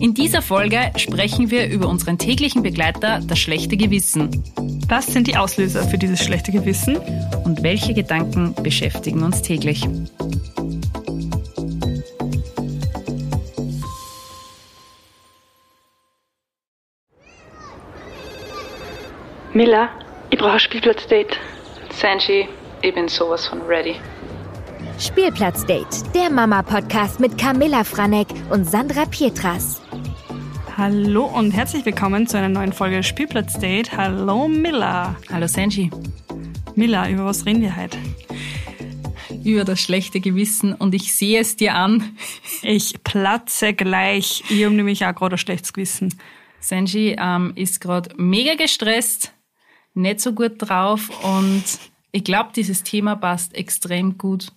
In dieser Folge sprechen wir über unseren täglichen Begleiter, das schlechte Gewissen. Was sind die Auslöser für dieses schlechte Gewissen? Und welche Gedanken beschäftigen uns täglich? Miller, ich brauche ein Spielplatzdate. Sanji, ich bin sowas von ready. Spielplatzdate, der Mama-Podcast mit Camilla Franek und Sandra Pietras. Hallo und herzlich willkommen zu einer neuen Folge Spielplatzdate. Hallo Miller. Hallo Sanji. Miller, über was reden wir heute? Über das schlechte Gewissen und ich sehe es dir an. Ich platze gleich. Ich habe nämlich auch gerade ein schlechtes Gewissen. Sanji ähm, ist gerade mega gestresst, nicht so gut drauf und ich glaube, dieses Thema passt extrem gut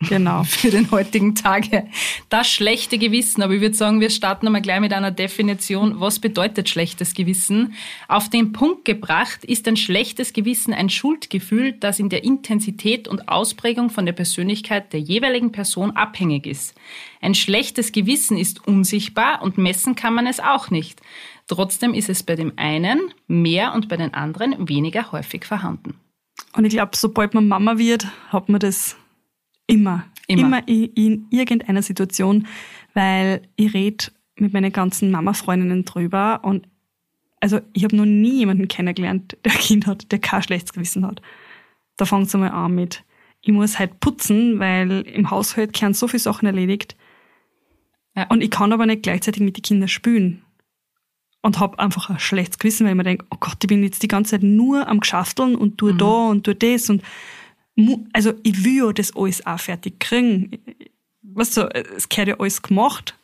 Genau. für den heutigen Tage. Das schlechte Gewissen. Aber ich würde sagen, wir starten einmal gleich mit einer Definition. Was bedeutet schlechtes Gewissen? Auf den Punkt gebracht ist ein schlechtes Gewissen ein Schuldgefühl, das in der Intensität und Ausprägung von der Persönlichkeit der jeweiligen Person abhängig ist. Ein schlechtes Gewissen ist unsichtbar und messen kann man es auch nicht. Trotzdem ist es bei dem einen mehr und bei den anderen weniger häufig vorhanden. Und ich glaube, sobald man Mama wird, hat man das immer. Immer. Immer in, in irgendeiner Situation, weil ich rede mit meinen ganzen Mama-Freundinnen drüber und also ich habe noch nie jemanden kennengelernt, der ein Kind hat, der kein schlechtes Gewissen hat. Da fängt es einmal an mit, ich muss halt putzen, weil im Haushalt kehren so viele Sachen erledigt. Ja. Und ich kann aber nicht gleichzeitig mit den Kindern spielen. Und habe einfach ein schlechtes Gewissen, weil ich mir denke, oh Gott, ich bin jetzt die ganze Zeit nur am Geschafteln und tue da und tue das. Und also ich will ja das alles auch fertig kriegen. Weißt du, es gehört ja alles gemacht.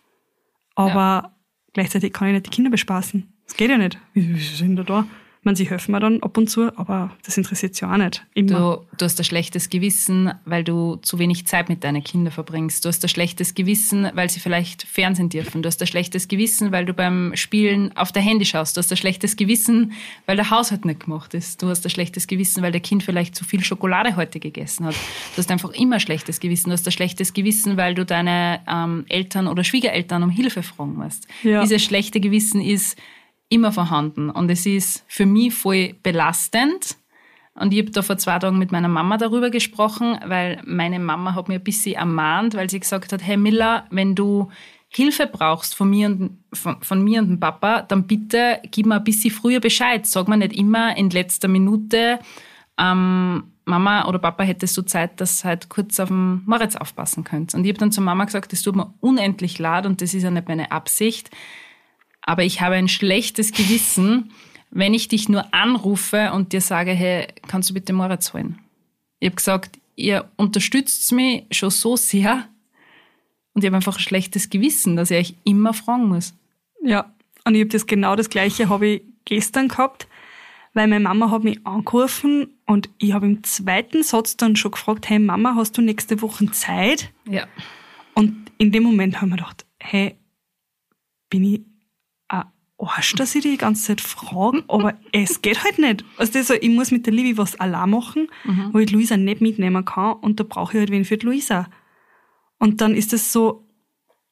Aber gleichzeitig kann ich nicht die Kinder bespaßen. Das geht ja nicht. Wie sind da da? Meine, sie helfen mir dann ab und zu, aber das interessiert sie auch nicht. Immer. Du, du hast ein schlechtes Gewissen, weil du zu wenig Zeit mit deinen Kindern verbringst. Du hast ein schlechtes Gewissen, weil sie vielleicht Fernsehen dürfen. Du hast ein schlechtes Gewissen, weil du beim Spielen auf der Handy schaust. Du hast ein schlechtes Gewissen, weil der Haushalt nicht gemacht ist. Du hast ein schlechtes Gewissen, weil der Kind vielleicht zu viel Schokolade heute gegessen hat. Du hast einfach immer ein schlechtes Gewissen. Du hast ein schlechtes Gewissen, weil du deine ähm, Eltern oder Schwiegereltern um Hilfe fragen musst. Ja. Dieses schlechte Gewissen ist immer vorhanden. Und es ist für mich voll belastend. Und ich habe da vor zwei Tagen mit meiner Mama darüber gesprochen, weil meine Mama hat mir ein bisschen ermahnt, weil sie gesagt hat, hey Miller, wenn du Hilfe brauchst von mir und, von, von mir und dem Papa, dann bitte gib mir ein bisschen früher Bescheid. Sag mir nicht immer in letzter Minute, ähm, Mama oder Papa hättest du Zeit, dass halt kurz auf den Moritz aufpassen könnt. Und ich habe dann zur Mama gesagt, das tut mir unendlich leid und das ist ja nicht meine Absicht. Aber ich habe ein schlechtes Gewissen, wenn ich dich nur anrufe und dir sage, hey, kannst du bitte Moritz holen? Ich habe gesagt, ihr unterstützt mich schon so sehr und ich habe einfach ein schlechtes Gewissen, dass ich euch immer fragen muss. Ja, und ich habe das genau das gleiche habe ich gestern gehabt, weil meine Mama hat mich angerufen und ich habe im zweiten Satz dann schon gefragt, hey Mama, hast du nächste Woche Zeit? Ja. Und in dem Moment haben wir gedacht, hey, bin ich Arsch, dass ich die ganze Zeit frage, aber es geht halt nicht. Also das ich muss mit der Livi was allein machen, wo ich Luisa nicht mitnehmen kann und da brauche ich halt wen für die Luisa. Und dann ist das so,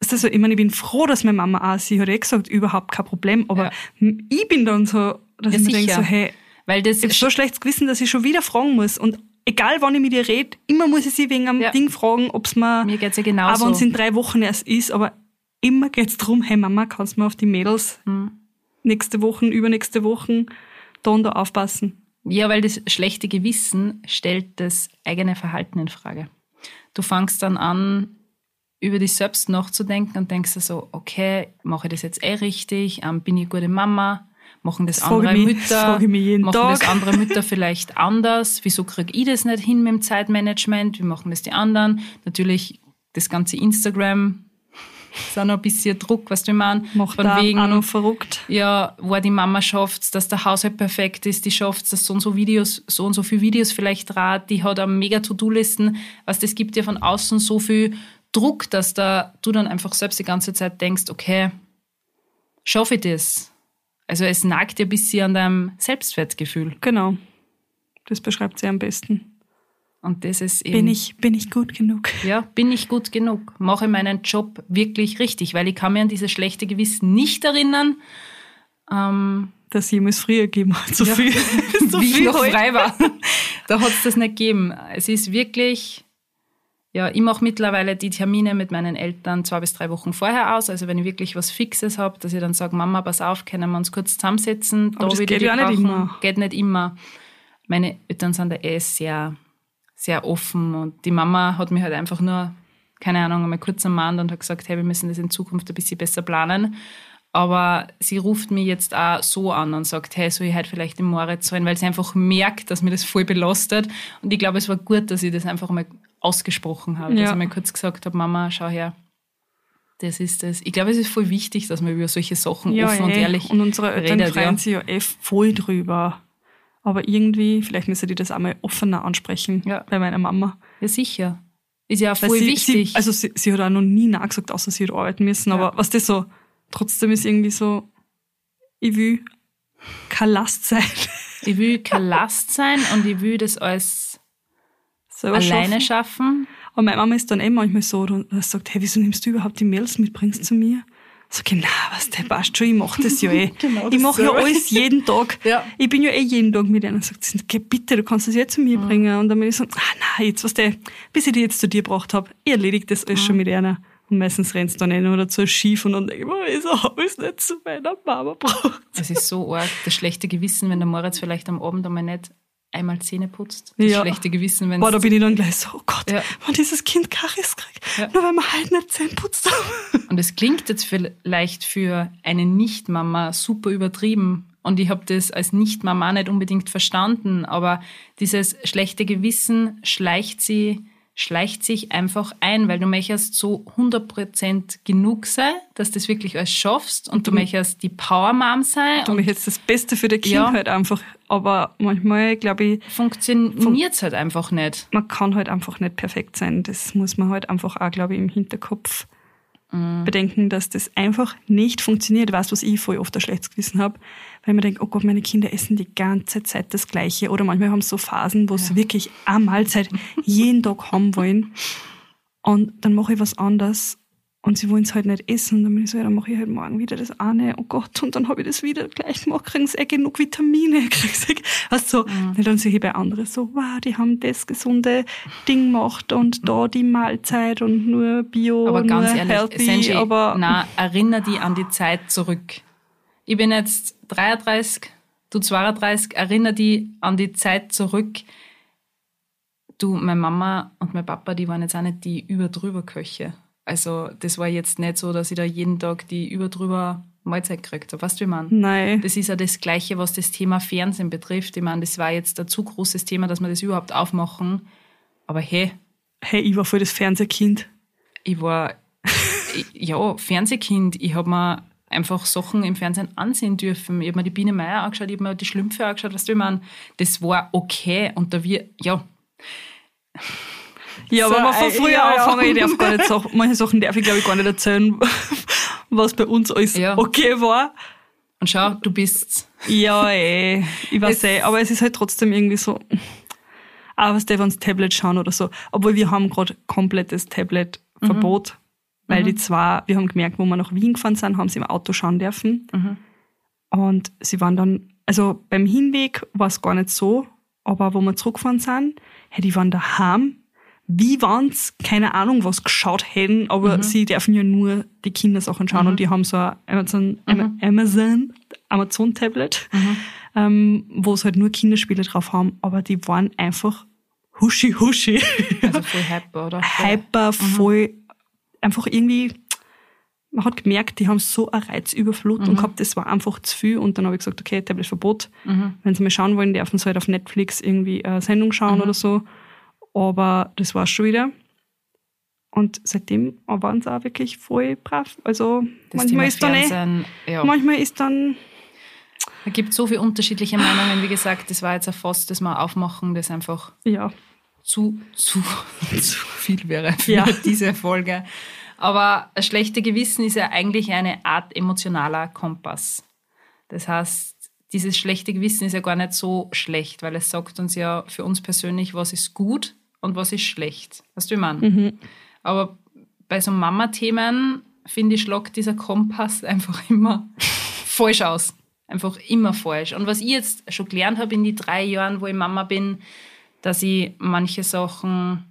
ist das so, ich meine, ich bin froh, dass meine Mama auch, sie hat eh gesagt, überhaupt kein Problem, aber ich bin dann so, dass Ja, ich mir denke, so, hey, Weil das ich habe so schlechtes Gewissen, dass ich schon wieder fragen muss. Und egal, wann ich mit ihr rede, immer muss ich sie wegen einem Ja. Ding fragen, ob es mir, Mir geht's ja genauso. wenn es in drei Wochen erst ist, aber immer geht's drum, hey Mama, kannst du mir auf die Mädels Hm. nächste Woche, übernächste Woche da und da aufpassen? Ja, weil das schlechte Gewissen stellt das eigene Verhalten in Frage. Du fangst dann an, über dich selbst nachzudenken und denkst dir so, okay, mache ich das jetzt eh richtig? Ähm, bin ich eine gute Mama? Machen das, frage andere ich mich- Mütter? machen Tag. das andere Mütter vielleicht anders? Wieso kriege ich das nicht hin mit dem Zeitmanagement? Wie machen das die anderen? Natürlich das ganze Instagram ist auch noch ein bisschen Druck, was du meinst. Macht Von wegen, auch noch verrückt. ja, wo die Mama schafft, dass der Haushalt perfekt ist, die schafft, dass so und so Videos, so und so viele Videos vielleicht rat, die hat eine mega To-Do-Listen, was das gibt dir von außen so viel Druck, dass da du dann einfach selbst die ganze Zeit denkst, okay, schaffe ich das? Also es nagt dir ein bisschen an deinem Selbstwertgefühl. Genau. Das beschreibt sie am besten. Und das ist eben. Bin ich, bin ich gut genug? Ja, bin ich gut genug? Mache meinen Job wirklich richtig? Weil ich kann mir an dieses schlechte Gewissen nicht erinnern. Ähm, Dass jemals früher gegeben hat. So ja, viel, so wie ich viel noch heute. frei war. da hat es das nicht gegeben. Es ist wirklich, ja, ich mache mittlerweile die Termine mit meinen Eltern zwei bis drei Wochen vorher aus. Also wenn ich wirklich was Fixes habe, dass ich dann sage, Mama, pass auf, können wir uns kurz zusammensetzen. Aber das würde ich geht ja nicht immer. Geht nicht immer. Meine Eltern sind da eh sehr, sehr offen und die Mama hat mich halt einfach nur, keine Ahnung, einmal kurz ermahnt und hat gesagt, hey, wir müssen das in Zukunft ein bisschen besser planen. Aber sie ruft mich jetzt auch so an und sagt, hey, soll ich heute vielleicht den Moritz zahlen, weil sie einfach merkt, dass mir das voll belastet. Und ich glaube, es war gut, dass ich das einfach mal ausgesprochen habe. Dass Ja. ich mal kurz gesagt habe, Mama, schau her, das ist das. Ich glaube, es ist voll wichtig, dass man über solche Sachen Ja, offen und eh. ehrlich Und unsere Eltern freuen Ja. sich ja eh voll drüber. Aber irgendwie, vielleicht müssen die das einmal offener ansprechen Ja. bei meiner Mama. ja, sicher. Ist ja Weil voll sie, wichtig. Sie, also sie, sie hat auch noch nie Nein gesagt, außer sie hat arbeiten müssen. Ja. Aber was das so, trotzdem ist irgendwie so, ich will kein Last sein. ich will kein Last sein und ich will das alles Selber alleine schaffen. schaffen. Aber meine Mama ist dann eh manchmal so, und sagt, hey, wieso nimmst du überhaupt die Mails mit, bringst zu mir? Sag ich, na, was, der passt schon, ich mach das ja eh. Genau ich mache ja alles jeden Tag. Ja. Ich bin ja eh jeden Tag mit einer. Sagt sie, geh bitte, du kannst das jetzt zu mir Mhm. bringen. Und dann bin ich so, ah, nein, jetzt, was der, bis ich die jetzt zu dir gebracht habe, ich erledige das Mhm. alles schon mit einer. Und meistens rennst du dann eh noch dazu schief und dann denke ich mir, wieso habe ich es nicht zu meiner Mama gebracht? Es ist so arg, das schlechte Gewissen, wenn der Moritz vielleicht am Abend einmal nicht einmal Zähne putzt. Das Ja. schlechte Gewissen, wenn Boah, da bin ich dann gleich so, oh Gott, Ja. wenn dieses Kind Karies kriegt, Ja. nur weil wir halt nicht Zähne putzt. Und es klingt jetzt vielleicht für eine Nicht-Mama super übertrieben. Und ich habe das als Nicht-Mama nicht unbedingt verstanden. Aber dieses schlechte Gewissen schleicht, sie, schleicht sich einfach ein, weil du möchtest so 100% genug sein, dass du das wirklich alles schaffst. Und du möchtest die Power-Mom sein. Du jetzt das Beste für das Kind Ja. halt einfach. Aber manchmal, glaube ich, funktioniert es halt einfach nicht. man kann halt einfach nicht perfekt sein. Das muss man halt einfach auch, glaube ich, im Hinterkopf bedenken, dass das einfach nicht funktioniert. Weißt du, was ich voll oft ein schlechtes Gewissen habe? Weil man denkt, oh Gott, meine Kinder essen die ganze Zeit das Gleiche. Oder manchmal haben sie so Phasen, wo sie wirklich eine Mahlzeit jeden Tag haben wollen. Und dann mache ich was anderes und sie wollen es halt nicht essen. Und dann bin ich so, ja, dann mache ich halt morgen wieder das eine. Oh Gott, und dann habe ich das wieder gleich gemacht, kriegen sie eh genug Vitamine. Kriegen sie, du, so. Mhm. Und dann sehe ich bei anderen so, wow, die haben das gesunde Ding gemacht und da die Mahlzeit und nur Bio, Aber ganz nur ehrlich, healthy, Senji, aber na, erinnere die an die Zeit zurück. Ich bin jetzt 33, du 32, erinnere die an die Zeit zurück. Du, meine Mama und mein Papa, die waren jetzt auch nicht die überdrüber Köche. Also das war jetzt nicht so, dass ich da jeden Tag die überdrüber Mahlzeit gekriegt habe. Weißt du, wie man? nein. Das ist ja das Gleiche, was das Thema Fernsehen betrifft. Ich meine, das war jetzt ein zu großes Thema, dass wir das überhaupt aufmachen. Aber hey, Hey, ich war voll das Fernsehkind. ich war, ja, Fernsehkind. Ich habe mir einfach Sachen im Fernsehen ansehen dürfen. Ich habe mir die Biene Meier angeschaut, ich habe mir die Schlümpfe angeschaut, weißt du, ich meine, das war okay. Und da wir, ja, Ja, So, aber man von äh, früher ja, ja. anfangen, ich darf gar nicht Sachen, manche Sachen darf ich glaube ich gar nicht erzählen, was bei uns alles Ja. okay war. und schau, du bist, Ja, eh, ich weiß Es- eh, aber es ist halt trotzdem irgendwie so, auch was die, wenn Tablet schauen oder so. Obwohl wir haben gerade komplettes Tablet-Verbot, weil die zwei, wir haben gemerkt, wo wir nach Wien gefahren sind, haben sie im Auto schauen dürfen. Und sie waren dann, also beim Hinweg war es gar nicht so, aber wo wir zurückgefahren sind, hey, die waren daheim. Wie waren's? Keine Ahnung, was geschaut hätten, aber sie dürfen ja nur die Kindersachen schauen und die haben so ein Amazon, Ama- Amazon, Amazon Tablet, ähm, wo es halt nur Kinderspiele drauf haben, aber die waren einfach huschi huschi, also voll hyper, oder? hyper, voll, einfach irgendwie, man hat gemerkt, die haben so eine Reizüberflutung gehabt, das war einfach zu viel und dann habe ich gesagt, okay, Tabletverbot. Wenn sie mal schauen wollen, dürfen sie halt auf Netflix irgendwie eine Sendung schauen oder so. Aber das war schon wieder. Und seitdem waren sie auch wirklich voll brav. Also Das manchmal ist dann eh, ja. manchmal ist dann, Es gibt so viele unterschiedliche Meinungen. Wie gesagt, das war jetzt ein Fass, das wir aufmachen, das einfach ja, zu, zu, zu viel wäre für Ja. diese Folge. Aber ein schlechte Gewissen ist ja eigentlich eine Art emotionaler Kompass. Das heißt, dieses schlechte Gewissen ist ja gar nicht so schlecht, weil es sagt uns ja für uns persönlich, was ist gut und was ist schlecht. Weißt du, wie man? Mhm. Aber bei so Mama-Themen, finde ich, schlagt dieser Kompass einfach immer falsch aus. Einfach immer falsch. Und was ich jetzt schon gelernt habe in die drei Jahren, wo ich Mama bin, dass ich manche Sachen,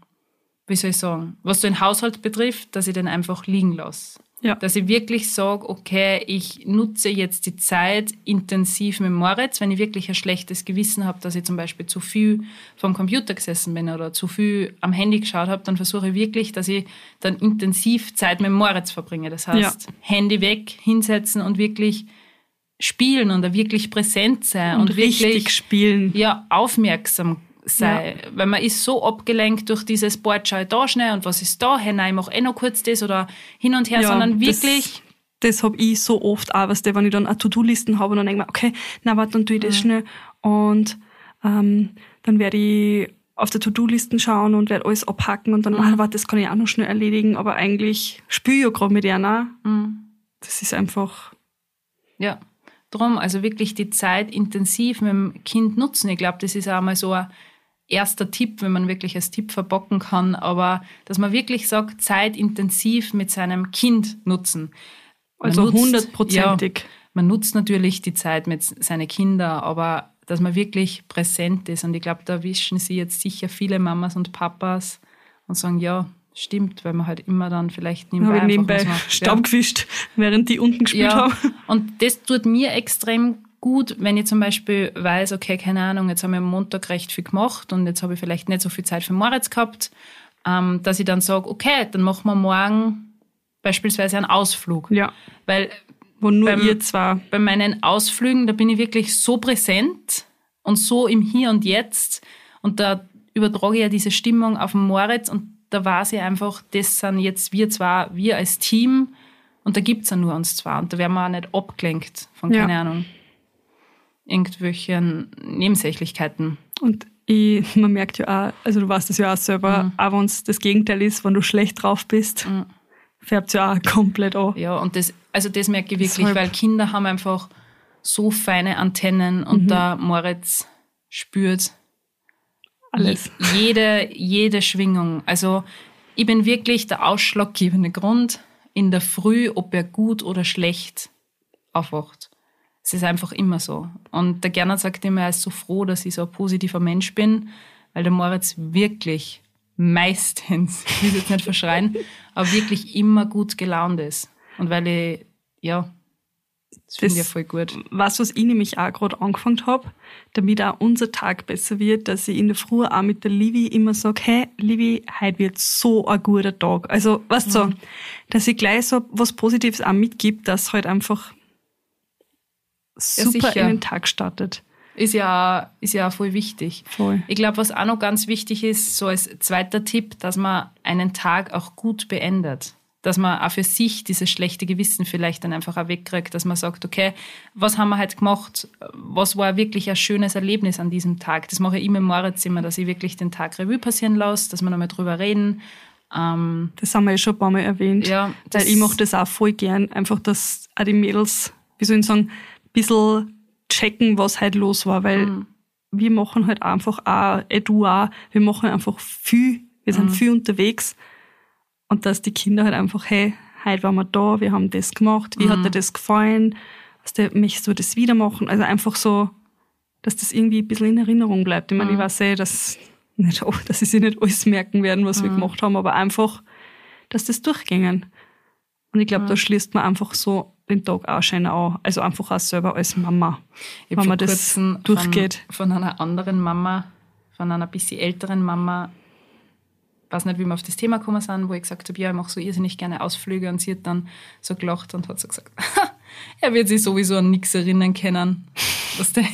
wie soll ich sagen, was so den Haushalt betrifft, dass ich den einfach liegen lasse. Ja. Dass ich wirklich sage, okay, ich nutze jetzt die Zeit intensiv mit Moritz, wenn ich wirklich ein schlechtes Gewissen habe, dass ich zum Beispiel zu viel vom Computer gesessen bin oder zu viel am Handy geschaut habe, dann versuche ich wirklich, dass ich dann intensiv Zeit mit Moritz verbringe. Das heißt, Handy weg, hinsetzen und wirklich spielen und da wirklich präsent sein Und, und, richtig wirklich spielen. ja, aufmerksam sei. Weil man ist so abgelenkt durch dieses Board, schau ich da schnell und was ist da? Hey, nein, ich mach eh noch kurz das oder hin und her, Ja, sondern das- wirklich, Das hab ich so oft auch, weißt du, wenn ich dann eine To-Do-Listen habe und dann denke ich mir, okay, na warte, dann tue ich das schnell und ähm, dann werde ich auf der To-Do-Listen schauen und werde alles abhacken und dann, ah, warte, das kann ich auch noch schnell erledigen, aber eigentlich spüre ich ja gerade mit einer. Das ist einfach, ja. Drum, also wirklich die Zeit intensiv mit dem Kind nutzen. Ich glaube, das ist auch mal so ein erster Tipp, wenn man wirklich als Tipp verbocken kann, aber dass man wirklich sagt, Zeit intensiv mit seinem Kind nutzen. Man also hundertprozentig. Ja, man nutzt natürlich die Zeit mit seinen Kindern, aber dass man wirklich präsent ist. Und ich glaube, da wischen sie jetzt sicher viele Mamas und Papas und sagen, ja, stimmt, weil man halt immer dann vielleicht nebenbei, einfach nebenbei. Staub Ja. gewischt, während die unten gespielt Ja, haben. und das tut mir extrem gut, wenn ich zum Beispiel weiß, okay, keine Ahnung, jetzt haben wir am Montag recht viel gemacht und jetzt habe ich vielleicht nicht so viel Zeit für Moritz gehabt, ähm, dass ich dann sage, okay, dann machen wir morgen beispielsweise einen Ausflug. Ja, Weil wo nur Beim- ihr zwar, bei meinen Ausflügen, da bin ich wirklich so präsent und so im Hier und Jetzt und da übertrage ich ja diese Stimmung auf den Moritz und da weiß ich einfach, das sind jetzt wir zwar, wir als Team und da gibt's ja nur uns zwei und da werden wir auch nicht abgelenkt von, Ja. keine Ahnung, irgendwelchen Nebensächlichkeiten. und ich, man merkt ja auch, also du weißt das ja auch selber, Mhm. auch wenn es das Gegenteil ist, wenn du schlecht drauf bist, färbt ja auch komplett an. Ja, und das, also das merke ich wirklich, Deshalb- weil Kinder haben einfach so feine Antennen und der Moritz spürt Alles. Je- Jede, jede Schwingung. Also ich bin wirklich der ausschlaggebende Grund in der Früh, ob er gut oder schlecht aufwacht. Es ist einfach immer so. Und der Gernot sagt immer, er ist so froh, dass ich so ein positiver Mensch bin, weil der Moritz wirklich meistens, ich will es jetzt nicht verschreien, aber wirklich immer gut gelaunt ist. Und weil ich, ja, das finde ich ja voll gut. Was, was ich nämlich auch gerade angefangen habe, damit auch unser Tag besser wird, dass ich in der Früh auch mit der Livi immer sage, hey, Livi, heute wird so ein guter Tag. Also, weißt du, so, Mhm. dass dass ich gleich so was Positives auch mitgibt, dass halt einfach super sicher. in den Tag startet. Ist ja, ist ja auch voll wichtig. Voll. Ich glaube, was auch noch ganz wichtig ist, so als zweiter Tipp, dass man einen Tag auch gut beendet. Dass man auch für sich dieses schlechte Gewissen vielleicht dann einfach auch wegkriegt, dass man sagt, okay, was haben wir heute gemacht? Was war wirklich ein schönes Erlebnis an diesem Tag? Das mache ich immer im Moritz immer, dass ich wirklich den Tag Revue passieren lasse, dass wir nochmal drüber reden. Ähm, Das haben wir ja schon ein paar Mal erwähnt. Ja, ich mache das auch voll gern, einfach, dass auch die Mädels, wie soll ich sagen, bisschen checken, was halt los war, weil Mhm. wir machen halt einfach auch, eh du auch, wir machen einfach viel, wir Mhm. sind viel unterwegs und dass die Kinder halt einfach, hey, heute waren wir da, wir haben das gemacht, wie Mhm. hat dir das gefallen, was der, möchtest du das wieder machen? Also einfach so, dass das irgendwie ein bisschen in Erinnerung bleibt. Ich meine, ich Mhm. weiß eh, dass, nicht, dass sie sich nicht alles merken werden, was wir Mhm. gemacht haben, aber einfach, dass das durchgängen. Und ich glaube, da schließt man einfach so den Tag auch schön an. Also einfach auch selber als Mama, Ich wenn man das durchgeht. Von, von einer anderen Mama, von einer bisschen älteren Mama, weiß nicht, wie wir auf das Thema gekommen sind, wo ich gesagt habe, ja, ich mache so irrsinnig gerne Ausflüge und sie hat dann so gelacht und hat so gesagt, er wird sich sowieso an nichts erinnern können. Was der,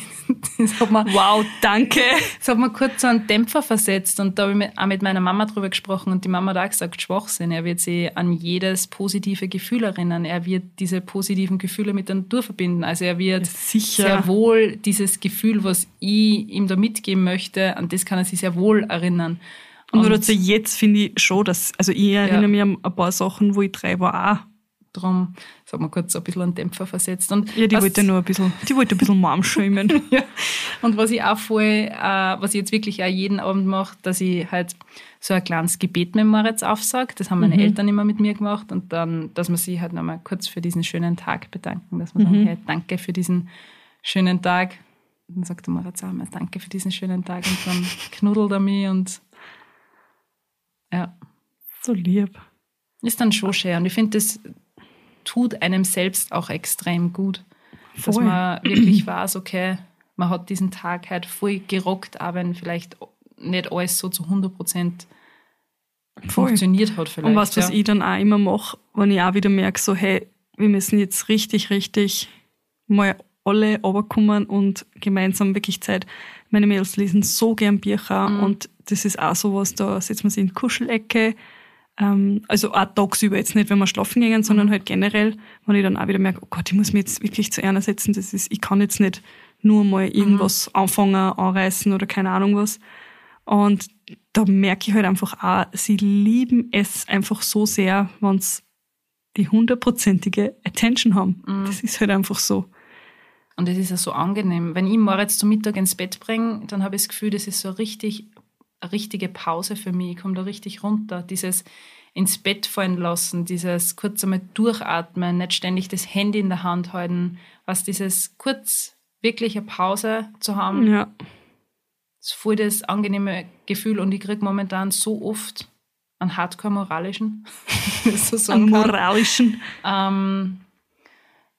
das hat mir, Wow, danke. das hat mir kurz so einen Dämpfer versetzt und da habe ich mit, auch mit meiner Mama drüber gesprochen und die Mama hat auch gesagt, Schwachsinn, er wird sich an jedes positive Gefühl erinnern, er wird diese positiven Gefühle mit der Natur verbinden, also er wird Sicher. sehr wohl dieses Gefühl, was ich ihm da mitgeben möchte, an das kann er sich sehr wohl erinnern. Und, nur dazu jetzt finde ich schon, dass, also ich erinnere mich an ein paar Sachen, wo ich drei war auch Das hat mir kurz ein bisschen einen Dämpfer versetzt. Und Ja, die was- wollte nur ein bisschen, die wollte ein bisschen Mom schämen. ja. Und was ich auch voll, äh, was ich jetzt wirklich auch jeden Abend mache, dass ich halt so ein kleines Gebet mit Moritz aufsage. Das haben meine Eltern immer mit mir gemacht. Und dann, dass man sich halt nochmal kurz für diesen schönen Tag bedanken. Dass man sagen, hey, danke für diesen schönen Tag. Und dann sagt der Moritz auch mal, danke für diesen schönen Tag. Und dann knuddelt er mich und ja, So lieb. ist dann schon schön. Und ich finde, das tut einem selbst auch extrem gut. Dass Voll. man wirklich weiß, okay, man hat diesen Tag halt voll gerockt, auch wenn vielleicht nicht alles so zu 100 Prozent funktioniert hat vielleicht. Und was, was ja. ich dann auch immer mache, wenn ich auch wieder merke, so, hey, wir müssen jetzt richtig, richtig mal alle runterkommen und gemeinsam wirklich Zeit. Meine Mädels lesen so gern Bücher Mhm. und das ist auch sowas, da setzt man sich in die Kuschelecke. Ähm, also auch tagsüber jetzt nicht, wenn wir schlafen gehen, Mhm. sondern halt generell, wenn ich dann auch wieder merke, oh Gott, ich muss mich jetzt wirklich zu einer setzen, das ist, ich kann jetzt nicht nur mal irgendwas Mhm. anfangen, anreißen oder keine Ahnung was. Und da merke ich halt einfach auch, sie lieben es einfach so sehr, wenn sie die hundertprozentige Attention haben. Mhm. Das ist halt einfach so. Und es ist ja so angenehm. Wenn ich Moritz zum Mittag ins Bett bringe, dann habe ich das Gefühl, das ist so richtig, eine richtige Pause für mich. Ich komme da richtig runter. Dieses ins Bett fallen lassen, dieses kurz einmal durchatmen, nicht ständig das Handy in der Hand halten, was dieses kurz wirklich eine Pause zu haben, Ja. ist voll das angenehme Gefühl und ich kriege momentan so oft einen Hardcore-moralischen, so sagen kann. moralischen. Ähm,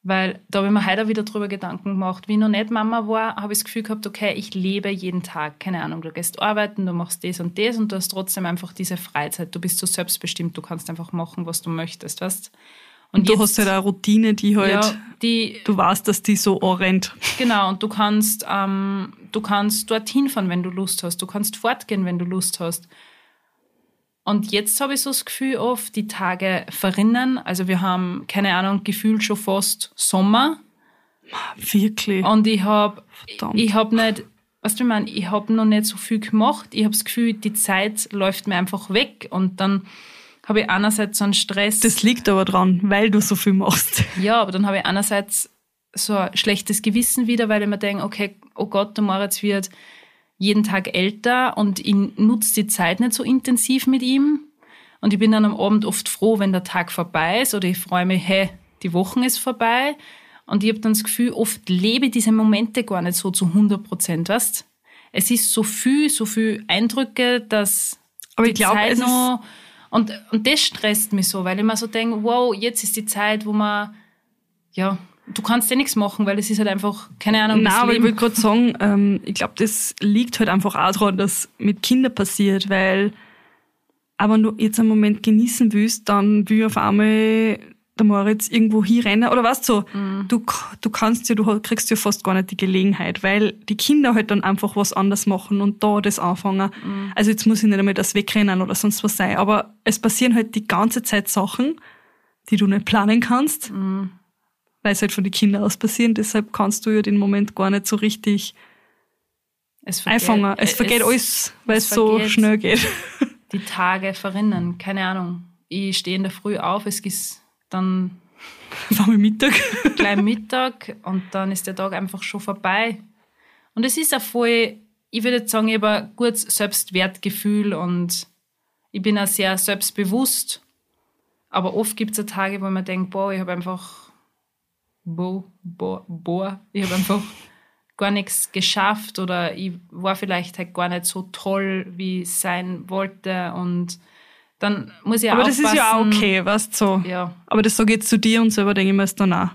weil da habe ich mir heute wieder drüber Gedanken gemacht. Wie ich noch nicht Mama war, habe ich das Gefühl gehabt, okay, ich lebe jeden Tag. Keine Ahnung, du gehst arbeiten, du machst das und das und du hast trotzdem einfach diese Freizeit. Du bist so selbstbestimmt, du kannst einfach machen, was du möchtest, weißt Und du hast halt eine Routine, die halt, ja, die, du weißt, dass die so anrennt. genau, und du kannst, ähm, du kannst dorthin fahren, wenn du Lust hast. Du kannst fortgehen, wenn du Lust hast. Und jetzt habe ich so das Gefühl oft, die Tage verrinnen. Also wir haben, keine Ahnung, gefühlt schon fast Sommer. Wirklich. Und ich habe ich hab nicht, weißt du, ich, mein, ich habe noch nicht so viel gemacht. Ich habe das Gefühl, die Zeit läuft mir einfach weg. Und dann habe ich einerseits so einen Stress. Das liegt aber dran, weil du so viel machst. ja, aber dann habe ich einerseits so ein schlechtes Gewissen wieder, weil ich mir denke, okay, oh Gott, der Moritz wird jeden Tag älter und ich nutze die Zeit nicht so intensiv mit ihm. Und ich bin dann am Abend oft froh, wenn der Tag vorbei ist oder ich freue mich, hey, die Woche ist vorbei. Und ich habe dann das Gefühl, oft lebe ich diese Momente gar nicht so zu 100 Prozent, weißt? Es ist so viel, so viel Eindrücke, dass Aber die ich glaube, Zeit noch... Und, und das stresst mich so, weil ich mir so denke, wow, jetzt ist die Zeit, wo man, ja, du kannst ja nichts machen, weil es ist halt einfach, keine Ahnung, Nein, aber ich Leben. will gerade sagen, ähm, ich glaube, das liegt halt einfach auch daran, dass mit Kindern passiert, weil aber wenn du jetzt einen Moment genießen willst, dann will auf einmal der Moritz irgendwo hinrennen oder weißt du, Mhm. du, du kannst ja, du kriegst ja fast gar nicht die Gelegenheit, weil die Kinder halt dann einfach was anderes machen und da das anfangen. Mhm. Also jetzt muss ich nicht einmal das wegrennen oder sonst was sein, aber es passieren halt die ganze Zeit Sachen, die du nicht planen kannst, Mhm. Weil es halt von den Kindern aus passieren, deshalb kannst du ja den Moment gar nicht so richtig es vergeht, einfangen. Es vergeht alles, weil es, es so schnell geht. Die Tage verrinnen, keine Ahnung. Ich stehe in der Früh auf, es ist dann War Mittag. gleich Mittag und dann ist der Tag einfach schon vorbei. Und es ist auch voll, ich würde jetzt sagen, ich habe ein gutes Selbstwertgefühl und ich bin auch sehr selbstbewusst. Aber oft gibt es auch Tage, wo man denkt, boah, ich habe einfach, boah, boah, boah, ich habe einfach gar nichts geschafft oder ich war vielleicht halt gar nicht so toll, wie ich sein wollte und dann muss ich auch Aber das ist ja auch aufpassen. okay, weißt du. So. Ja, Aber das sage ich jetzt zu dir und selber denke ich mir es dann auch.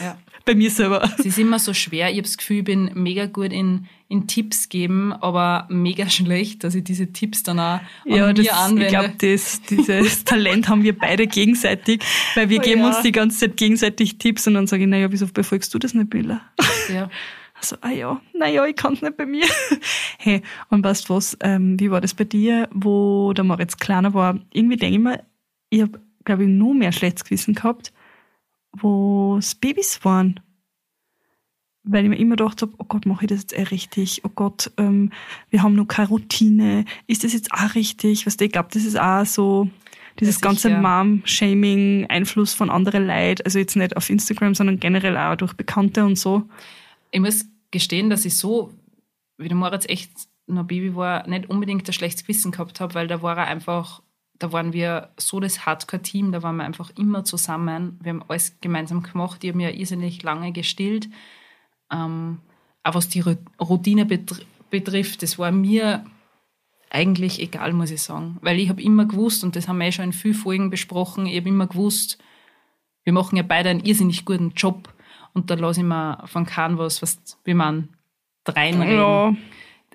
ja. Bei mir selber. Es ist immer so schwer. Ich habe das Gefühl, ich bin mega gut in, in Tipps geben, aber mega schlecht, dass ich diese Tipps dann auch an Ja, das, mir anwende. ich glaube, dieses Talent haben wir beide gegenseitig, weil wir Oh geben ja. uns die ganze Zeit gegenseitig Tipps und dann sage ich, naja, wieso befolgst du das nicht, Billa? ja. Also, ah ja, naja, ich kann's nicht bei mir. hey, und weißt du was, ähm, wie war das bei dir, wo der Moritz kleiner war? Irgendwie denke ich mir, ich habe, glaube ich, nur mehr schlechtes Gewissen gehabt, wo es Babys waren. Weil ich mir immer gedacht habe, oh Gott, mache ich das jetzt eh richtig? Oh Gott, ähm, wir haben noch keine Routine. Ist das jetzt auch richtig? Weißt du, ich glaube, das ist auch so Dieses ganze. Mom-Shaming, Einfluss von anderen Leuten, also jetzt nicht auf Instagram, sondern generell auch durch Bekannte und so. Ich muss gestehen, dass ich so, wie der Moritz echt noch Baby war, nicht unbedingt ein schlechtes Gewissen gehabt habe, weil da war er einfach, da waren wir so das Hardcore-Team, da waren wir einfach immer zusammen. Wir haben alles gemeinsam gemacht. Ich habe mir irrsinnig lange gestillt. Ähm, auch was die Routine betr betrifft, das war mir eigentlich egal, muss ich sagen. Weil ich habe immer gewusst, und das haben wir ja schon in vielen Folgen besprochen, ich habe immer gewusst, wir machen ja beide einen irrsinnig guten Job. Und da lasse ich mir von keinem was, was wie man reinreden. Ja,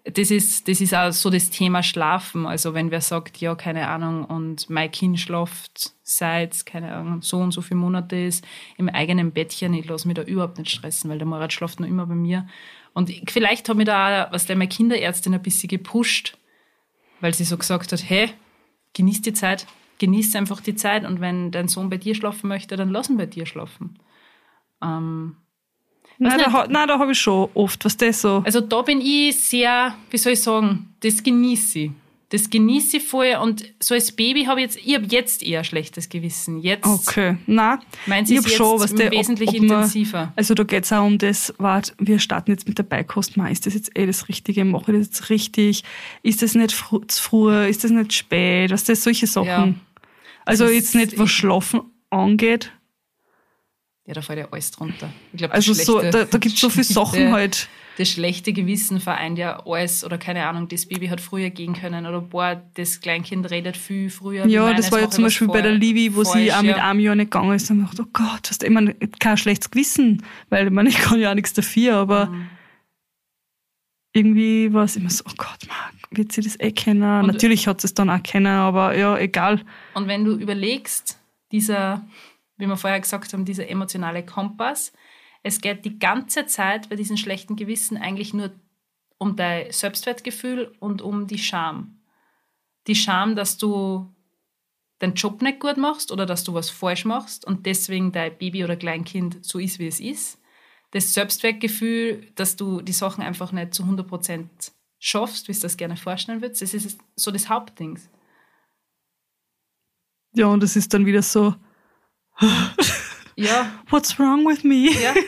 Das, ist, das ist auch so das Thema Schlafen. Also wenn wer sagt, ja, keine Ahnung, und mein Kind schlaft seit, keine Ahnung, so und so viele Monate ist, im eigenen Bettchen, ich lasse mich da überhaupt nicht stressen, weil der Morat schlaft noch immer bei mir. Und ich, vielleicht hat mich da, auch, was der meine Kinderärztin ein bisschen gepusht, weil sie so gesagt hat, hey, genieß die Zeit, genieß einfach die Zeit und wenn dein Sohn bei dir schlafen möchte, dann lass ihn bei dir schlafen. Ähm, nein, da, nein, da habe ich schon oft, was das so. also da bin ich sehr, wie soll ich sagen, das genieße ich. Das genieße ich voll und so als Baby habe ich jetzt, ich habe jetzt eher schlechtes Gewissen. Jetzt Okay, nein. meint ich sie hab jetzt schon, was der, wesentlich ob, ob man, intensiver. Also da geht's auch um das, wart, wir starten jetzt mit der Beikost, mal, ist das jetzt eh das Richtige, mache ich das jetzt richtig, ist das nicht fru zu früh, ist das nicht spät, was das, solche Sachen. Ja. Also Das jetzt nicht, was Schlafen angeht, Ja, da fällt ja alles drunter. Ich glaub, also so, da, da gibt's so viele Sachen halt. Das schlechte Gewissen vereint ja alles oder keine Ahnung, das Baby hat früher gehen können oder boah, das Kleinkind redet viel früher. Ja, meines, das war ja zum Beispiel bei der Livi, wo sie falsch, auch mit ja. einem Jahr nicht gegangen ist. Und dachte, oh Gott, hast du immer kein schlechtes Gewissen, weil ich, meine, ich kann ja auch nichts dafür, aber Mhm. irgendwie war es immer so, oh Gott, man, wird sie das eh kennen? Und- Natürlich hat sie es dann auch kennen, aber ja, egal. Und wenn du überlegst, dieser, wie wir vorher gesagt haben, dieser emotionale Kompass, es geht die ganze Zeit bei diesem schlechten Gewissen eigentlich nur um dein Selbstwertgefühl und um die Scham. Die Scham, dass du deinen Job nicht gut machst oder dass du was falsch machst und deswegen dein Baby oder Kleinkind so ist, wie es ist. Das Selbstwertgefühl, dass du die Sachen einfach nicht zu 100% schaffst, wie du das gerne vorstellen würdest, das ist so das Hauptding. Ja, und es ist dann wieder so, Ja, what's wrong with me? ja.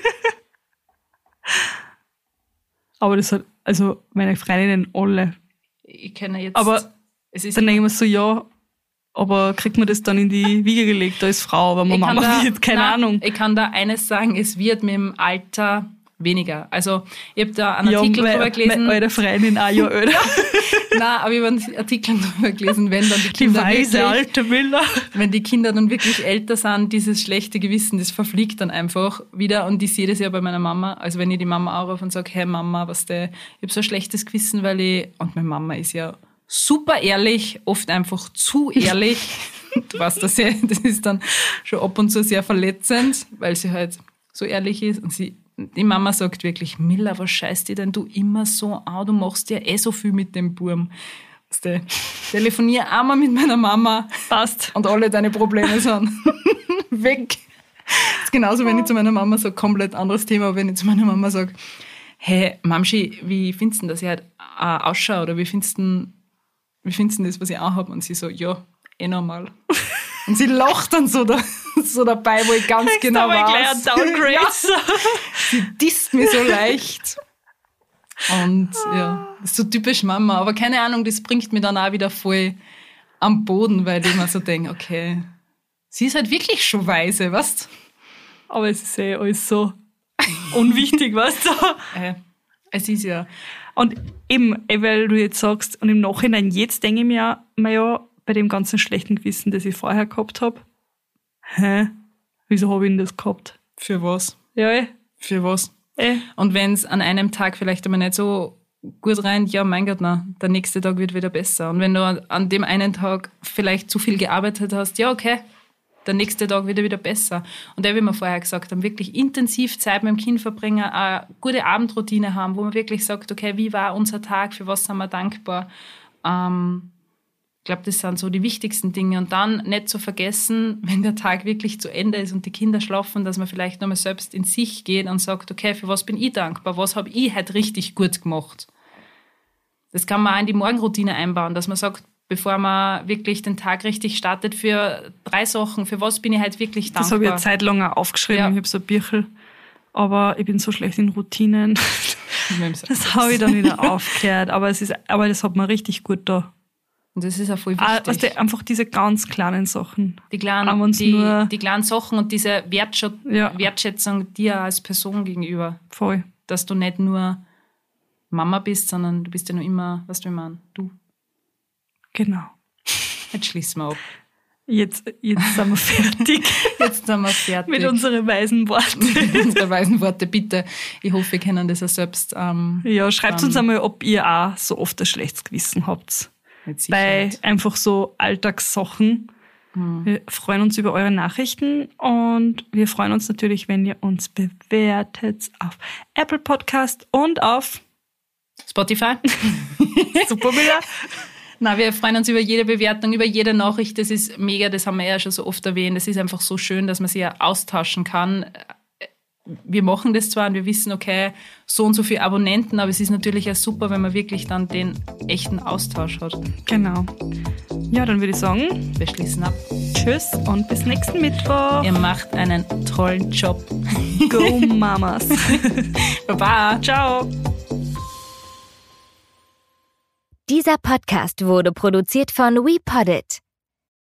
Aber das hat, also meine Freundinnen alle. ich kenne jetzt. Aber es ist Dann denke ich mir so, ja, aber kriegt man das dann in die Wiege gelegt als Frau, aber ich Mama da, wird, keine nein, Ahnung. Ich kann da eines sagen, es wird mit dem Alter weniger. Also ich habe da einen ja, Artikel meine, drüber gelesen. meine alte Freundin auch ja öder. Nein, aber ich habe einen Artikel drüber gelesen, wenn dann die Die Kinder weise wirklich, alte Miller. wenn die Kinder dann wirklich älter sind, dieses schlechte Gewissen, das verfliegt dann einfach wieder. Und ich sehe das ja bei meiner Mama. Also wenn ich die Mama anrufe und sage, hey Mama, was der, ich habe so ein schlechtes Gewissen, weil ich, und meine Mama ist ja super ehrlich, oft einfach zu ehrlich. du weißt das ja, das ist dann schon ab und zu sehr verletzend, weil sie halt so ehrlich ist. Und sie, die Mama sagt wirklich, Miller, was scheißt dir denn du immer so an? Du machst ja eh so viel mit dem Burm. Telefonier einmal mit meiner Mama Passt. und alle deine Probleme sind weg. Das ist genauso, wenn ich zu meiner Mama sage, komplett anderes Thema, wenn ich zu meiner Mama sage, hey, Mamschi, wie findest du denn, dass ich halt äh, ausschaue? Oder wie findest du wie findest du das, was ich anhabe? Und sie so, ja, eh normal. Und sie lacht dann so, da, so dabei, wo ich ganz genau aber gleich weiß. Downgrade. Ja, sie disst mir so leicht. Und ja, ist so typisch Mama. Aber keine Ahnung, das bringt mich dann auch wieder voll am Boden, weil ich mir so denke, okay, sie ist halt wirklich schon weise, weißt Aber es ist eh alles so unwichtig, weißt du? äh, Es ist ja, Und eben, eh, weil du jetzt sagst, und im Nachhinein, jetzt denke ich mir, mir ja, bei dem ganzen schlechten Gewissen, das ich vorher gehabt habe, hä, wieso habe ich denn das gehabt? für was? Ja, eh, Für was? eh. Und wenn es an einem Tag vielleicht einmal nicht so gut rein, ja, mein Gott, na, der nächste Tag wird wieder besser. Und wenn du an- an dem einen Tag vielleicht zu viel gearbeitet hast, ja, okay, der nächste Tag wird er wieder besser. Und der, wie wir vorher gesagt haben, wirklich intensiv Zeit mit dem Kind verbringen, eine gute Abendroutine haben, wo man wirklich sagt, okay, wie war unser Tag, für was sind wir dankbar. Ähm, ich glaube, das sind so die wichtigsten Dinge. Und dann nicht zu vergessen, wenn der Tag wirklich zu Ende ist und die Kinder schlafen, dass man vielleicht nochmal selbst in sich geht und sagt, okay, für was bin ich dankbar? Was habe ich heute richtig gut gemacht? Das kann man auch in die Morgenroutine einbauen, dass man sagt, bevor man wirklich den Tag richtig startet, für drei Sachen. Für was bin ich halt wirklich dankbar? Das habe ich eine Zeit lang auch aufgeschrieben. Ja. Ich habe so ein Büchel. Aber ich bin so schlecht in Routinen. Das habe ich dann wieder aufgehört. Aber, es ist, aber das hat mir richtig gut da. Und das ist auch voll Ah, wichtig. weißt du, einfach diese ganz kleinen Sachen. die, kleinen, die, die kleinen Sachen und diese Wertschä Ja. Wertschätzung dir als Person gegenüber. Voll. Dass du nicht nur Mama bist, sondern du bist ja nur immer, was du immer du. Genau. Jetzt schließen wir ab. Jetzt, jetzt sind wir fertig Jetzt sind wir fertig. mit unseren weisen Worten. mit unseren weisen Worte. Bitte, ich hoffe, wir können das ja selbst ähm, Ja, schreibt uns einmal, ob ihr auch so oft ein schlechtes Gewissen habt. Mit Bei einfach so Alltagssachen. Hm. Wir freuen uns über eure Nachrichten und wir freuen uns natürlich, wenn ihr uns bewertet auf Apple Podcast und auf Spotify. Supermiller. Na, wir freuen uns über jede Bewertung, über jede Nachricht. Das ist mega, das haben wir ja schon so oft erwähnt. Es ist einfach so schön, dass man sich ja austauschen kann. Wir machen das zwar und wir wissen, okay, so und so viele Abonnenten, aber es ist natürlich auch super, wenn man wirklich dann den echten Austausch hat. genau. Ja, dann würde ich sagen, Wir schließen ab. tschüss und bis nächsten Mittwoch. Ihr macht einen tollen Job. Go Mamas. Baba. Ciao. Dieser Podcast wurde produziert von WePoddit.